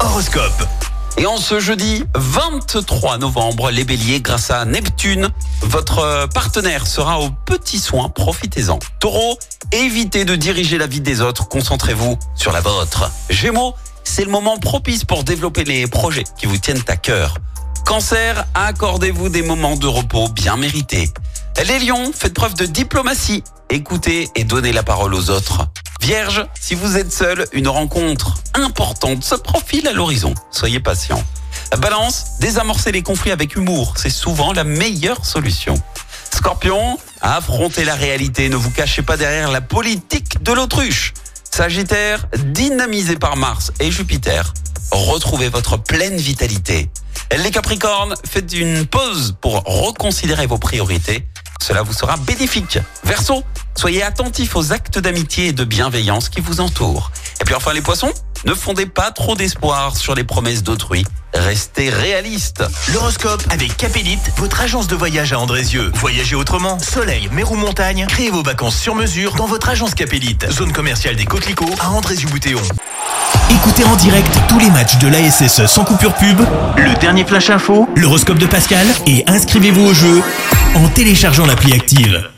Horoscope. Et en ce jeudi 23 novembre, les béliers, grâce à Neptune, votre partenaire sera aux petits soins, profitez-en. Taureau, évitez de diriger la vie des autres, concentrez-vous sur la vôtre. Gémeaux, c'est le moment propice pour développer les projets qui vous tiennent à cœur. Cancer, accordez-vous des moments de repos bien mérités. Les lions, faites preuve de diplomatie, écoutez et donnez la parole aux autres. Vierge, si vous êtes seul, une rencontre importante se profile à l'horizon. Soyez patient. Balance, désamorcez les conflits avec humour, c'est souvent la meilleure solution. Scorpion, affrontez la réalité, ne vous cachez pas derrière la politique de l'autruche. Sagittaire, dynamisé par Mars et Jupiter, retrouvez votre pleine vitalité. Les Capricornes, faites une pause pour reconsidérer vos priorités. Cela vous sera bénéfique. Verseau, soyez attentifs aux actes d'amitié et de bienveillance qui vous entourent. Et puis enfin les poissons, ne fondez pas trop d'espoir sur les promesses d'autrui. Restez réaliste. L'horoscope avec Capélite, votre agence de voyage à Andrézieux. Voyagez autrement, soleil, mer ou montagne, créez vos vacances sur mesure dans votre agence Capélite. Zone commerciale des Coquelicots à Andrézieux-Boutéon. Écoutez en direct tous les matchs de l'ASSE sans coupure pub, le dernier flash info, l'horoscope de Pascal et inscrivez-vous au jeu en téléchargeant l'appli active.